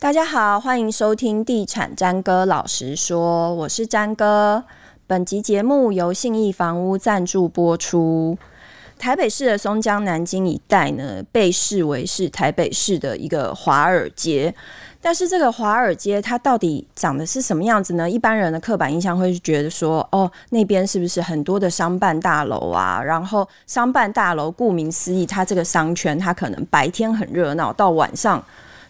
大家好，欢迎收听《地产詹哥老实说》，我是詹哥。本集节目由信义房屋赞助播出。台北市的松江南京一带呢，被视为是台北市的一个华尔街。但是这个华尔街它到底长得是什么样子呢？一般人的刻板印象会觉得说，哦，那边是不是很多的商办大楼啊？然后商办大楼顾名思义，它这个商圈它可能白天很热闹，到晚上。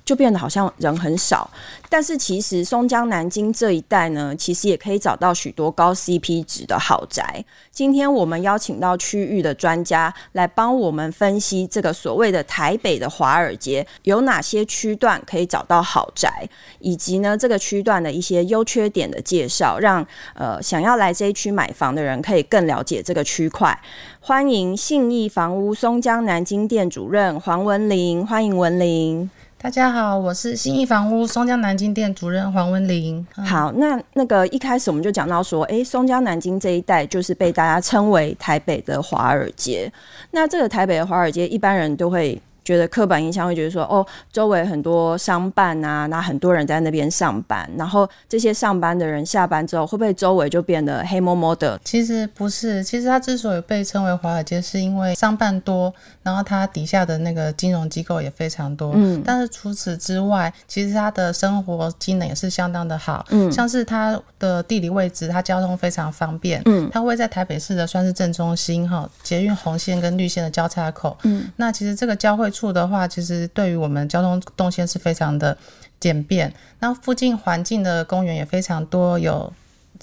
就变得好像人很少，但是其实松江南京这一带呢，其实也可以找到许多高 CP 值的豪宅。今天我们邀请到区域的专家来帮我们分析这个所谓的台北的华尔街有哪些区段可以找到豪宅，以及呢这个区段的一些优缺点的介绍，让呃想要来这一区买房的人可以更了解这个区块。欢迎信义房屋松江南京店主任黄文玲，欢迎文玲。大家好，我是新意房屋松江南京店主任黄文玲。好，那那个一开始我们就讲到说，哎、松江南京这一带就是被大家称为台北的华尔街。那这个台北的华尔街，一般人都会。觉得刻板印象会觉得说，哦，周围很多商办啊，那很多人在那边上班，然后这些上班的人下班之后，会不会周围就变得黑摸摸的？其实不是，其实它之所以被称为华尔街，是因为商办多，然后它底下的那个金融机构也非常多。嗯，但是除此之外，其实它的生活机能也是相当的好。嗯，像是它的地理位置，它交通非常方便。嗯，它会在台北市的算是正中心哈，捷运红线跟绿线的交叉口。嗯，那其实这个交汇。处的话，其实对于我们交通动线是非常的简便。那附近环境的公园也非常多，有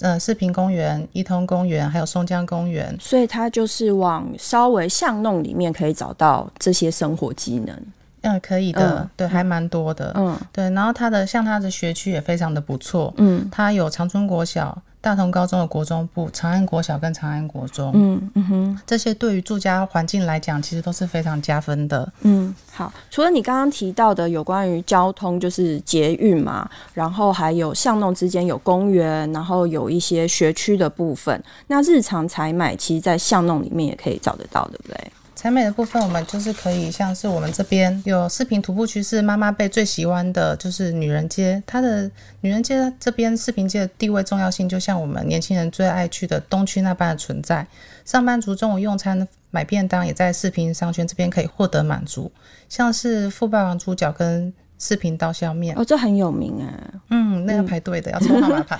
呃四平公园、一通公园，还有松江公园。所以它就是往稍微巷弄里面可以找到这些生活机能。嗯，可以的，嗯、对，还蛮多的。嗯，对。然后它的像它的学区也非常的不错。嗯，它有长春国小。大同高中的国中部、长安国小跟长安国中，嗯嗯哼，这些对于住家环境来讲，其实都是非常加分的。嗯，好，除了你刚刚提到的有关于交通，就是捷运嘛，然后还有巷弄之间有公园，然后有一些学区的部分。那日常采买，其实，在巷弄里面也可以找得到，对不对？采买的部分，我们就是可以像是我们这边有视频徒步区，是妈妈辈最喜欢的，就是女人街。它的女人街这边视频街的地位重要性，就像我们年轻人最爱去的东区那般的存在。上班族中午用餐买便当，也在视频商圈这边可以获得满足。像是富霸王猪脚跟视频刀削面，哦，这很有名啊。嗯，那要排队的，嗯、要抽号码牌。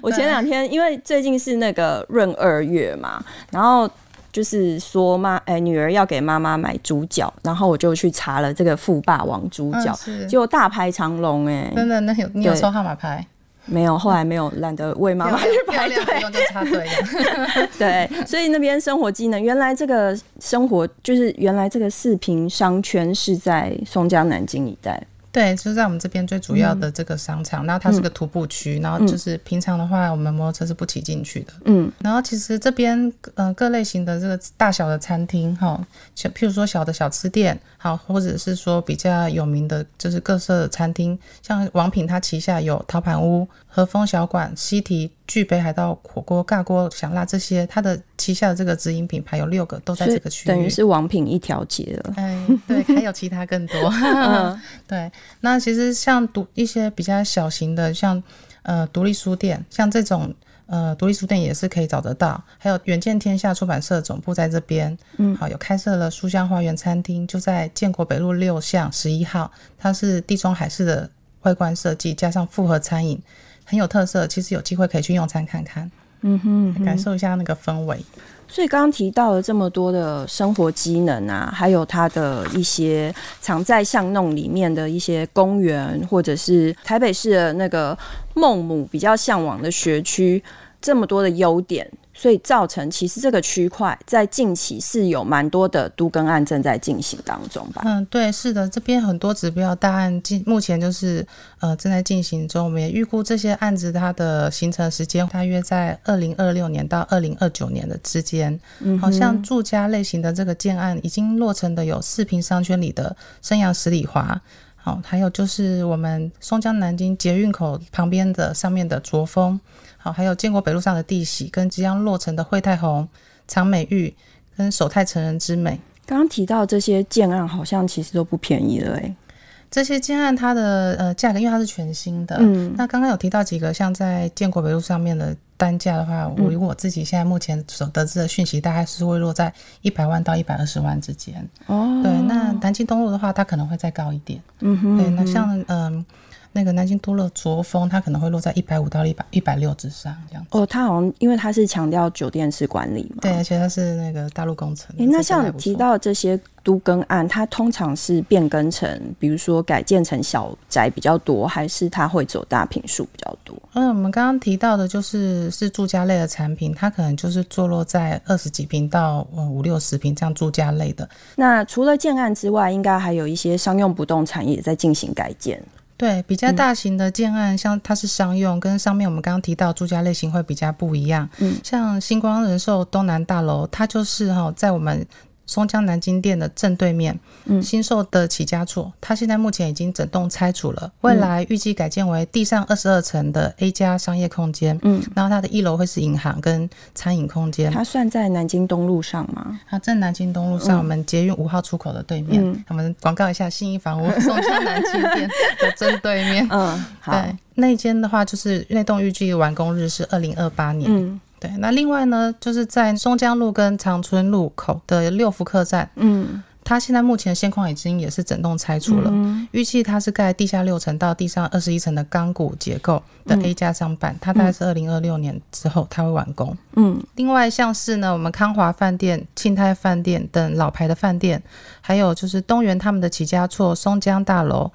我前两天因为最近是那个闰二月嘛，然后。就是说妈，哎、欸，女儿要给妈妈买猪脚，然后我就去查了这个富霸王猪脚，结果大排长龙，哎，真的，那有你有抽号码牌？没有，后来没有，懒得为妈妈去排队，就插队。对，所以那边生活机能，原来这个生活就是原来这个四平商圈是在松江南京一带。对，就是在我们这边最主要的这个商场，嗯、然后它是个徒步区，嗯、然后就是平常的话，我们摩托车是不骑进去的。嗯，然后其实这边呃各类型的这个大小的餐厅哈，小譬如说小的小吃店，好，或者是说比较有名的，就是各色的餐厅，像王品它旗下有陶盘屋、和风小馆、西提。巨北海道火锅、尬锅、香辣这些，它的旗下的这个直营品牌有六个，都在这个区域，等于是王品一条街了。哎，对，还有其他更多。嗯、对，那其实像独一些比较小型的，像呃独立书店，像这种呃独立书店也是可以找得到。还有远见天下出版社总部在这边，嗯，好，有开设了书香花园餐厅，就在建国北路六巷十一号，它是地中海式的外观设计，加上复合餐饮。很有特色，其实有机会可以去用餐看看，嗯哼，嗯哼，感受一下那个氛围。所以刚刚提到了这么多的生活机能啊，还有它的一些藏在巷弄里面的一些公园，或者是台北市的那个孟母比较向往的学区，这么多的优点。所以造成其实这个区块在近期是有蛮多的都更案正在进行当中吧？嗯，对，是的，这边很多指标大案进目前就是呃正在进行中。我们也预估这些案子它的形成时间大约在二零二六年到二零二九年的之间。嗯，好像住家类型的这个建案已经落成的有四平商圈里的生阳十里华，好，还有就是我们松江南京捷运口旁边的上面的卓峰。好，还有建国北路上的地喜，跟即将落成的惠泰红、长美玉跟首泰成人之美。刚刚提到这些建案，好像其实都不便宜了诶。这些建案它的呃价格，因为它是全新的，嗯，那刚刚有提到几个，像在建国北路上面的单价的话，我如果我自己现在目前所得知的讯息，大概是会落在一百万到一百二十万之间。哦，对，那南京东路的话，它可能会再高一点。嗯哼，对，那像嗯。呃那个南京都乐卓峰，它可能会落在一百五到一百一百六之上这样子。哦，它好像因为它是强调酒店式管理嘛，对，而且它是那个大陆工程。诶，那像提到这些都更案，它通常是变更成，比如说改建成小宅比较多，还是它会走大平数比较多？嗯，我们刚刚提到的就是是住家类的产品，它可能就是坐落在二十几平到五六十平这样住家类的。那除了建案之外，应该还有一些商用不动产也在进行改建。对，比较大型的建案，嗯、像它是商用，跟上面我们刚刚提到住家类型会比较不一样。嗯，像星光人寿东南大楼，它就是哈在我们。松江南京店的正对面，嗯，新售的起家厝，它现在目前已经整栋拆除了，未来预计改建为地上二十二层的 A 加商业空间，嗯，然后它的一楼会是银行跟餐饮空间。它算在南京东路上吗？它在南京东路上，我们捷运五号出口的对面。嗯，我们广告一下信义房屋 松江南京店的正对面。嗯，好，对，那间的话就是那栋预计完工日是二零二八年。嗯。对，那另外呢，就是在松江路跟长春路口的六福客栈，嗯，它现在目前现况已经也是整栋拆除了，嗯、预计它是盖地下六层到地上二十一层的钢骨结构的 A 加商办，嗯、它大概是二零二六年之后它会完工，嗯，另外像是呢，我们康华饭店、庆泰饭店等老牌的饭店，还有就是东元他们的起家厝松江大楼，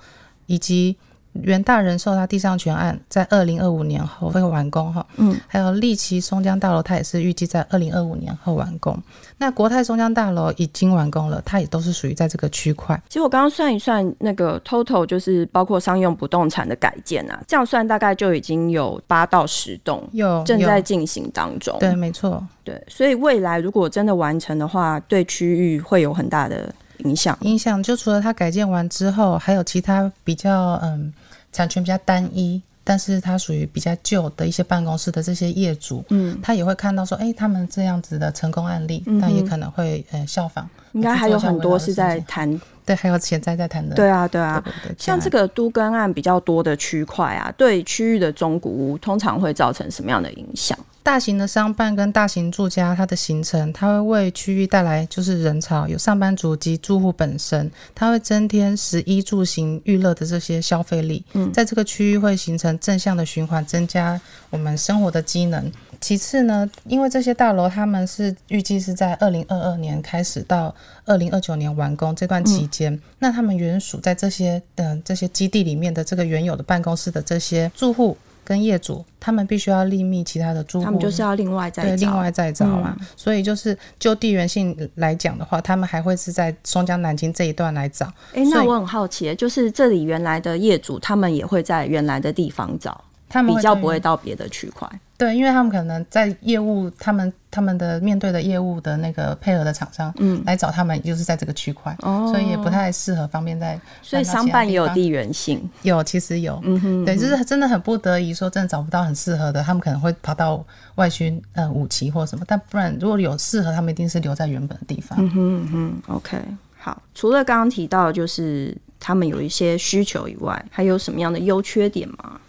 以及。元大人寿它地上权案在二零二五年后会完工哈，嗯，还有丽奇松江大楼，它也是预计在二零二五年后完工。那国泰松江大楼已经完工了，它也都是属于在这个区块。其实我刚刚算一算，那个 total 就是包括商用不动产的改建啊，这样算大概就已经有八到十栋，有正在进行当中。对，没错，对，所以未来如果真的完成的话，对区域会有很大的影响。影响就除了它改建完之后，还有其他比较嗯。产权比较单一，但是它属于比较旧的一些办公室的这些业主，嗯，他也会看到说，哎、欸，他们这样子的成功案例，嗯、但也可能会呃效仿。应该还有很多是在谈，对，还有潜在在谈的。对啊，对啊，对对对，像这个都更案比较多的区块啊，对区域的中古屋通常会造成什么样的影响？大型的商办跟大型住家，它的形成，它会为区域带来就是人潮，有上班族及住户本身，它会增添食衣住行娱乐的这些消费力。嗯，在这个区域会形成正向的循环，增加我们生活的机能。其次呢，因为这些大楼他们是预计是在二零二二年开始到二零二九年完工这段期间，嗯、那他们原属在这些的、呃、这些基地里面的这个原有的办公室的这些住户。跟业主，他们必须要另觅其他的住户，他们就是要另外再对另外再找嘛。嗯、所以就是就地缘性来讲的话，他们还会是在松江南京这一段来找。哎、欸，那我很好奇，就是这里原来的业主，他们也会在原来的地方找，他们比较不会到别的区块。对，因为他们可能在业务，他们他们的面对的业务的那个配合的厂商，嗯，来找他们，就是在这个区块，哦，所以也不太适合方便在。所以商办也有地缘性，有其实有，嗯哼，对，就是真的很不得已，说真的找不到很适合的，他们可能会跑到外区，呃，五期或什么，但不然如果有适合，他们一定是留在原本的地方。嗯哼嗯哼，OK，好，除了刚刚提到就是他们有一些需求以外，还有什么样的优缺点吗？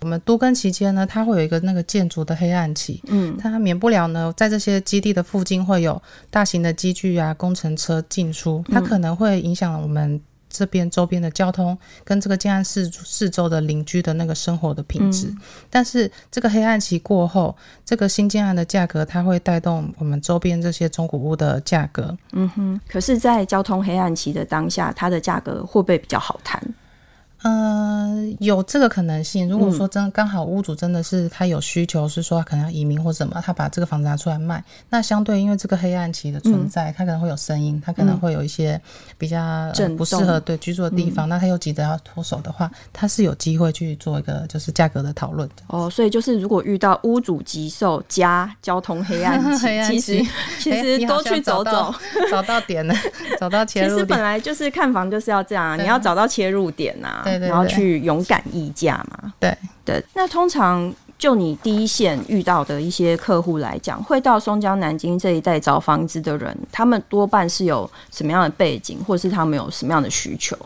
我们都更期间呢，它会有一个那个建筑的黑暗期，嗯，它免不了呢，在这些基地的附近会有大型的机具啊、工程车进出，它可能会影响我们这边周边的交通，跟这个建案四四周的邻居的那个生活的品质。嗯、但是这个黑暗期过后，这个新建案的价格，它会带动我们周边这些中古屋的价格。嗯哼，可是，在交通黑暗期的当下，它的价格会不会比较好谈？呃，有这个可能性。如果说真刚好屋主真的是他有需求，是说他可能要移民或什么，他把这个房子拿出来卖，那相对因为这个黑暗期的存在，他可能会有声音，他可能会有一些比较不适合对居住的地方，那他又急着要脱手的话，他是有机会去做一个就是价格的讨论的。哦，所以就是如果遇到屋主急售加交通黑暗 期，其实其实多去走走，找到点了，找到切入点。其实本来就是看房就是要这样，你要找到切入点呐。对对对，然后去勇敢议价嘛。对对，那通常就你第一线遇到的一些客户来讲，会到松江南京这一带找房子的人，他们多半是有什么样的背景，或是他们有什么样的需求？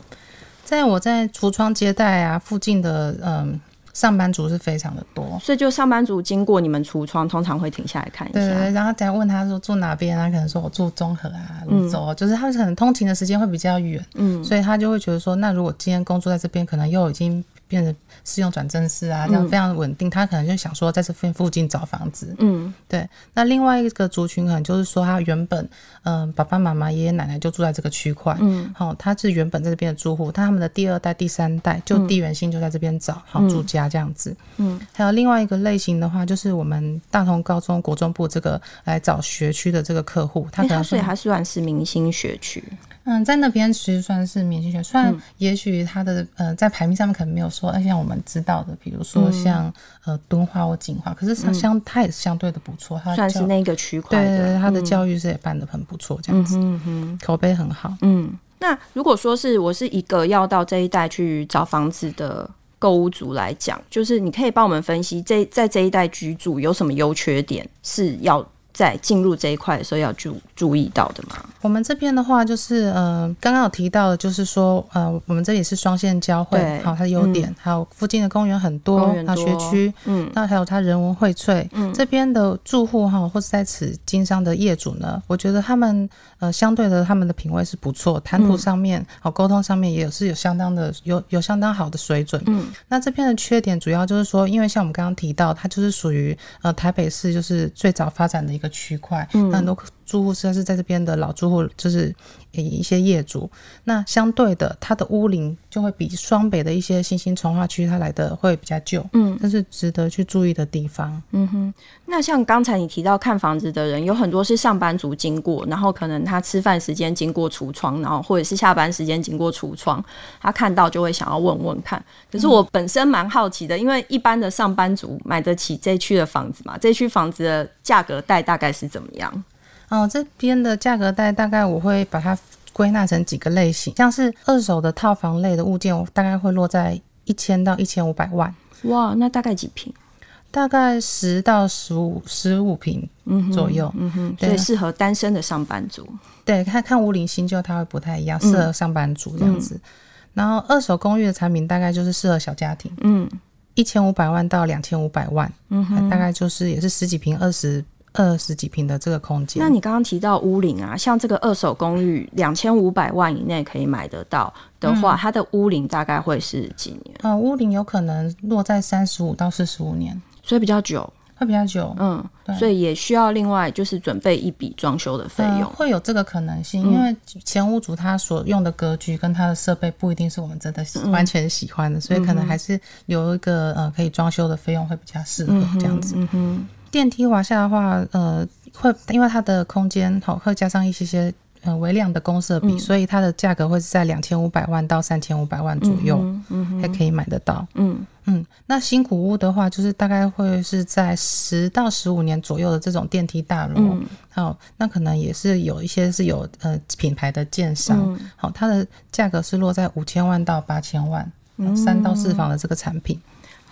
在我在橱窗接待啊，附近的嗯。上班族是非常的多，所以就上班族经过你们橱窗，通常会停下来看一下。对，然后再问他说住哪边啊？可能说我住中和啊、芦洲、嗯，就是他们可能通勤的时间会比较远，嗯，所以他就会觉得说，那如果今天工作在这边，可能又已经。变成适用转正式啊，这样非常稳定、嗯。他可能就想说，在这边附近找房子。嗯，对。那另外一个族群可能就是说，他原本嗯、呃、爸爸妈妈、爷爷奶奶就住在这个区块。嗯，好、哦，他是原本在这边的住户，他他们的第二代、第三代就地缘性就在这边找好、嗯、住家这样子。嗯，还有另外一个类型的话，就是我们大同高中国中部这个来找学区的这个客户，他可能、欸、所以他算是明星学区。嗯，在那边其实算是明星学，虽然也许他的、嗯、呃在排名上面可能没有说，像我们知道的，比如说像、嗯、呃敦化或景化，可是相它也是相对的不错，它算是那个区块对，对，对，他的教育是也办的很不错，这样子，嗯哼，口碑很好。嗯，那如果说是我是一个要到这一带去找房子的购物族来讲，就是你可以帮我们分析这在这一带居住有什么优缺点是要。在进入这一块的时候要注注意到的吗？我们这边的话，就是呃，刚刚有提到的，就是说呃，我们这里是双线交汇，好，它的优点、嗯，还有附近的公园很多，还有学区，嗯，那还有它人文荟萃，嗯，这边的住户哈，或是在此经商的业主呢，我觉得他们呃，相对的他们的品味是不错，谈吐上面，好、嗯，沟通上面也是有相当的有有相当好的水准，嗯，那这边的缺点主要就是说，因为像我们刚刚提到，它就是属于呃台北市就是最早发展的一个。区块，那很多住户实在是在这边的老住户，就是一些业主。那相对的，它的屋龄就会比双北的一些新兴重划区它来的会比较旧，嗯，这是值得去注意的地方。嗯哼，那像刚才你提到看房子的人，有很多是上班族经过，然后可能他吃饭时间经过橱窗，然后或者是下班时间经过橱窗，他看到就会想要问问看。可是我本身蛮好奇的，因为一般的上班族买得起这区的房子嘛，这区房子的价格带大概是怎么样？哦，这边的价格带大概我会把它归纳成几个类型，像是二手的套房类的物件，我大概会落在一千到一千五百万。哇，那大概几平？大概十到十五十五平左右。嗯哼，所以适合单身的上班族。对，看看屋龄新旧，它会不太一样，适合上班族这样子。嗯、然后二手公寓的产品大概就是适合小家庭。嗯，一千五百万到两千五百万。嗯哼，大概就是也是十几平二十。二十几平的这个空间，那你刚刚提到屋龄啊，像这个二手公寓两千五百万以内可以买得到的话，嗯、它的屋龄大概会是几年？呃，屋龄有可能落在三十五到四十五年，所以比较久，会比较久。嗯，所以也需要另外就是准备一笔装修的费用、呃，会有这个可能性，因为前屋主他所用的格局跟他的设备不一定是我们真的完全喜欢的，嗯、所以可能还是留一个呃可以装修的费用会比较适合这样子。嗯哼。嗯电梯滑下的话，呃，会因为它的空间好，会加上一些些呃微量的公设比、嗯，所以它的价格会是在两千五百万到三千五百万左右，还可以买得到。嗯。嗯，那新古屋的话，就是大概会是在十到十五年左右的这种电梯大楼，好、嗯，那可能也是有一些是有呃品牌的建商，好、嗯，它的价格是落在五千万到八千万，三到四房的这个产品。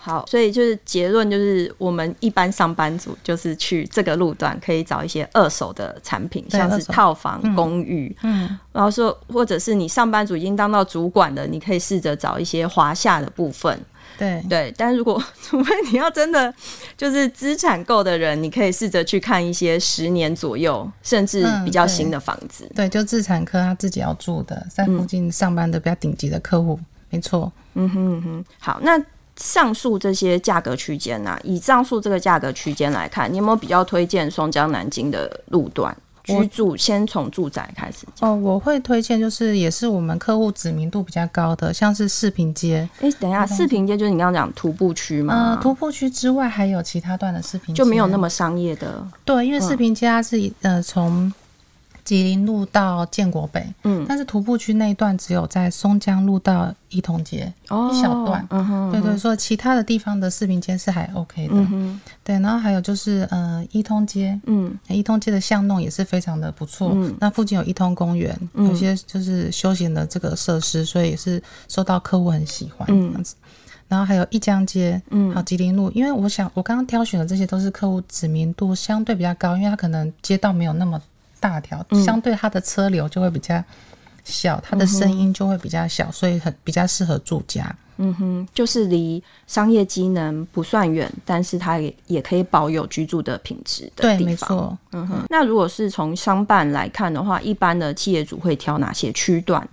好，所以就是结论就是，我们一般上班族就是去这个路段可以找一些二手的产品，像是套房、公寓，嗯，然后说或者是你上班族已经当到主管的，你可以试着找一些华夏的部分，对。对。但如果 除非你要真的就是资产够的人，你可以试着去看一些十年左右甚至比较新的房子，嗯、对，对，就自产科他自己要住的，在附近上班的比较顶级的客户，嗯、没错，嗯哼嗯哼，好，那。上述这些价格区间呐，以上述这个价格区间来看，你有没有比较推荐松江南京的路段居住？先从住宅开始哦，我会推荐就是也是我们客户知名度比较高的，像是四平街。哎、欸，等一下，四平街就是你刚刚讲徒步区吗？呃，徒步区之外还有其他段的四平街就没有那么商业的。对，因为四平街它是、嗯、呃从。吉林路到建国北，嗯，但是徒步区那一段只有在松江路到一通街，哦，一小段，嗯哼，对，对所以其他的地方的视频街是还 OK 的，嗯，对，然后还有就是呃一通街，嗯，一通街的巷弄也是非常的不错，嗯，那附近有一通公园，嗯，有些就是休闲的这个设施，所以也是受到客户很喜欢这样子，嗯，然后还有一江街，嗯，好吉林路，因为我想我刚刚挑选的这些都是客户知名度相对比较高，因为他可能街道没有那么。大条相对它的车流就会比较小，它的声音就会比较小，所以很比较适合住家。嗯哼，就是离商业机能不算远，但是它也也可以保有居住的品质的地方。对，没错。嗯哼，那如果是从商办来看的话，一般的企业主会挑哪些区段？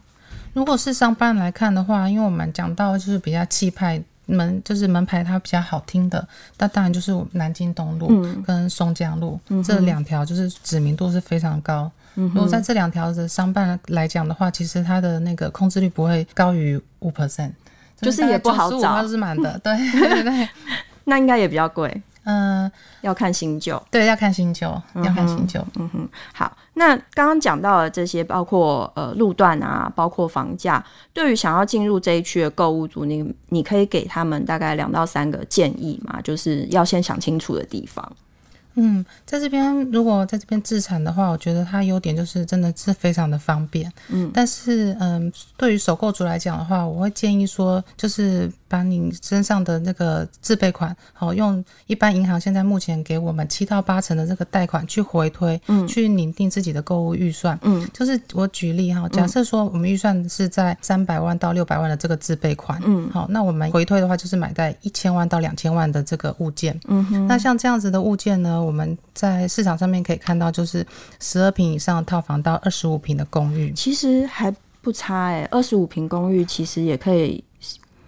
如果是商办来看的话，因为我们讲到就是比较气派门，就是门牌它比较好听的，那当然就是南京东路跟松江路、嗯、这两条，就是知名度是非常高。嗯、如果在这两条的商办来讲的话，其实它的那个控制率不会高于五 percent。就是也不好找，都是满的，对对对，那应该也比较贵，嗯、呃，要看新旧，对，要看新旧，要看新旧，嗯哼，好，那刚刚讲到的这些，包括呃路段啊，包括房价，对于想要进入这一区的购物族，你你可以给他们大概两到三个建议嘛，就是要先想清楚的地方。嗯，在这边如果在这边自产的话，我觉得它优点就是真的是非常的方便。嗯，但是嗯，对于首购族来讲的话，我会建议说，就是。把你身上的那个自备款，好用一般银行现在目前给我们七到八成的这个贷款去回推，嗯，去拟定自己的购物预算，嗯，就是我举例哈，假设说我们预算是在三百万到六百万的这个自备款，嗯，好，那我们回推的话就是买在一千万到两千万的这个物件，嗯哼，那像这样子的物件呢，我们在市场上面可以看到，就是十二平以上的套房到二十五平的公寓，其实还不差哎、二十五平公寓其实也可以。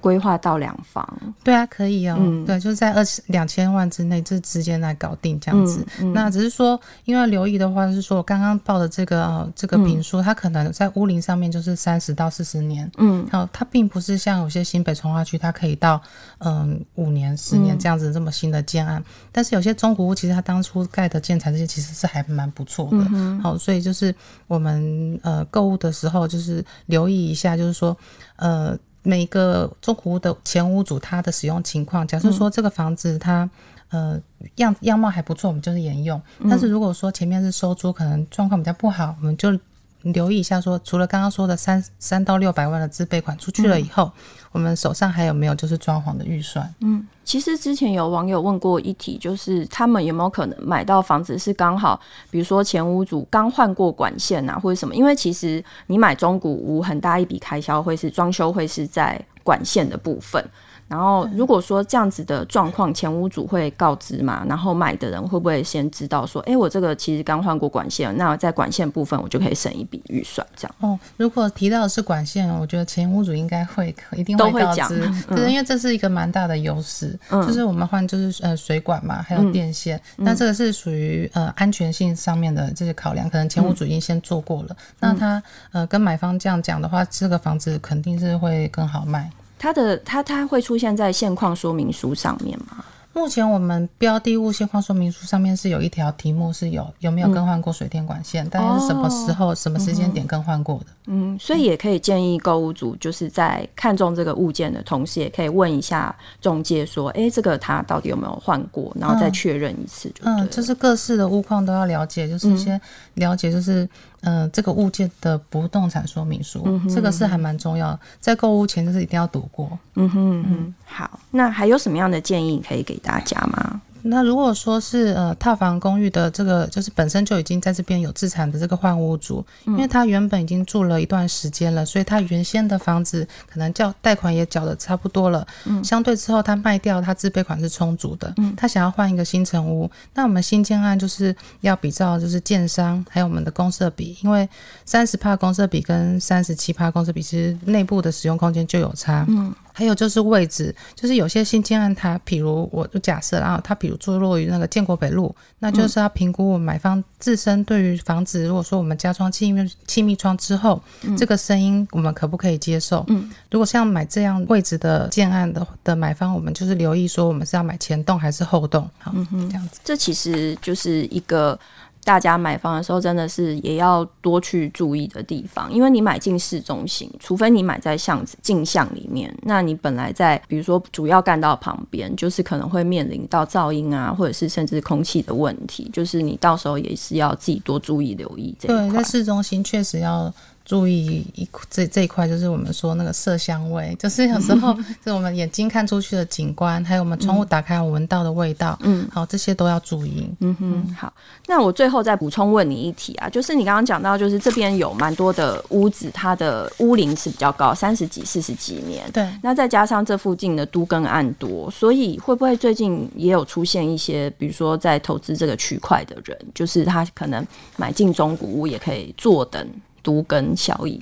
规划到两房，对啊，可以哦，嗯、对，就是在二两千万之内，这之间来搞定这样子。嗯嗯、那只是说，因为留意的话是说，我刚刚报的这个、呃、这个评书，嗯、它可能在屋龄上面就是三十到四十年，嗯，好，它并不是像有些新北从化区，它可以到嗯五年、十年这样子这么新的建案。嗯、但是有些中古屋，其实它当初盖的建材这些其实是还蛮不错的。嗯、好，所以就是我们呃购物的时候，就是留意一下，就是说呃。每个中古屋的前屋主他的使用情况，假设说这个房子它、嗯、呃样样貌还不错，我们就是沿用。嗯、但是如果说前面是收租，可能状况比较不好，我们就留意一下说，除了刚刚说的三三到六百万的自备款出去了以后。嗯我们手上还有没有就是装潢的预算？嗯，其实之前有网友问过一题，就是他们有没有可能买到房子是刚好，比如说前屋主刚换过管线啊，或者什么？因为其实你买中古屋很大一笔开销会是装修，会是在管线的部分。然后，如果说这样子的状况，前屋主会告知嘛？然后买的人会不会先知道说，哎，我这个其实刚换过管线，那在管线部分我就可以省一笔预算，这样。哦，如果提到的是管线，我觉得前屋主应该会一定会告知，都会讲，嗯、因为这是一个蛮大的优势，嗯、就是我们换就是呃水管嘛，还有电线，嗯、那这个是属于呃安全性上面的这些考量，可能前屋主已经先做过了，嗯、那他呃跟买方这样讲的话，这个房子肯定是会更好卖。它的它它会出现在现况说明书上面吗？目前我们标的物现况说明书上面是有一条题目是有有没有更换过水电管线，但、嗯、是什么时候、哦、什么时间点更换过的？嗯，所以也可以建议购物组就是在看中这个物件的同时，也可以问一下中介说，哎、欸，这个他到底有没有换过，然后再确认一次。嗯，就是各式的物况都要了解，就是先了解就是嗯、呃、这个物件的不动产说明书，嗯、哼这个是还蛮重要的，在购物前就是一定要读过。嗯哼嗯哼，好，那还有什么样的建议可以给大家吗？那如果说是呃套房公寓的这个，就是本身就已经在这边有自产的这个换屋主，因为他原本已经住了一段时间了，所以他原先的房子可能缴贷款也缴的差不多了，嗯，相对之后他卖掉，他自备款是充足的，嗯，他想要换一个新成屋，那我们新建案就是要比照就是建商还有我们的公设比，因为三十帕公设比跟三十七帕公设比其实内部的使用空间就有差，嗯。还有就是位置，就是有些新建案，它比如我就假设，然后它比如坐落于那个建国北路，那就是要评估我们买方自身对于房子，如果说我们加装气密气密窗之后，嗯、这个声音我们可不可以接受？嗯，如果像买这样位置的建案的的买方，我们就是留意说我们是要买前栋还是后栋，好，嗯哼，这样子，这其实就是一个。大家买房的时候，真的是也要多去注意的地方，因为你买进市中心，除非你买在巷子进巷里面，那你本来在比如说主要干道旁边，就是可能会面临到噪音啊，或者是甚至空气的问题，就是你到时候也是要自己多注意留意这一块。对，在市中心确实要注意一这这一块，就是我们说那个色香味，就是有时候 就我们眼睛看出去的景观，还有我们窗户打开我闻到的味道，嗯，好，这些都要注意。嗯哼，好，那我最后再补充问你一题啊，就是你刚刚讲到，就是这边有蛮多的屋子，它的屋龄是比较高，三十几、四十几年，对，那再加上这附近的都更案多，所以会不会最近也有出现一些，比如说在投资这个区块的人，就是他可能买进中古屋也可以坐等。都跟效益，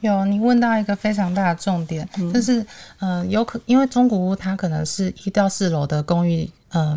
有你问到一个非常大的重点，嗯、就是有可因为中古屋它可能是一到四楼的公寓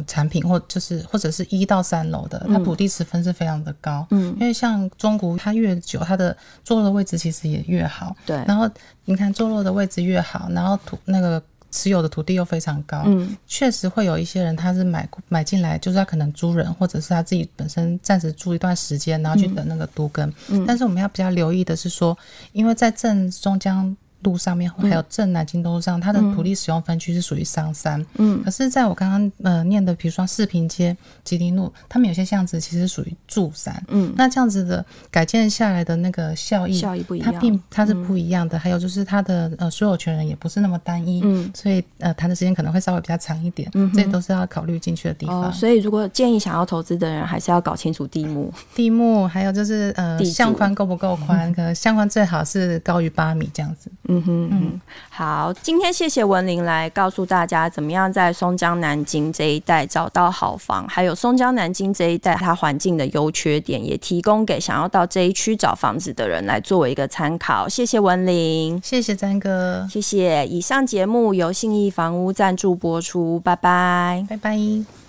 产品，或就是或者是一到三楼的，它土地持分是非常的高，嗯，因为像中古屋它越久，它的坐落的位置其实也越好，对，然后你看坐落的位置越好，然后土那个。持有的土地又非常高，嗯，确实会有一些人，他是买买进来，就是他可能租人，或者是他自己本身暂时住一段时间，然后去等那个都更。嗯，但是我们要比较留意的是说，因为在正中江。路上面还有正南京东路上，它的土地使用分区是属于商三。嗯，可是在我刚刚呃念的，比如说四平街、吉林路，他们有些巷子其实属于住三。嗯，那这样子的改建下来的那个效益，效益不一样，它并它是不一样的。嗯、还有就是它的呃所有权人也不是那么单一。嗯，所以呃谈的时间可能会稍微比较长一点。嗯，这都是要考虑进去的地方。哦。所以如果建议想要投资的人，还是要搞清楚地目。地目还有就是呃巷宽够不够宽？嗯、可能巷宽最好是高于八米这样子。嗯哼嗯，好，今天谢谢文玲来告诉大家怎么样在松江南京这一带找到好房，还有松江南京这一带它环境的优缺点，也提供给想要到这一区找房子的人来作为一个参考。谢谢文玲，谢谢詹哥，谢谢。以上节目由信义房屋赞助播出，拜拜，拜拜。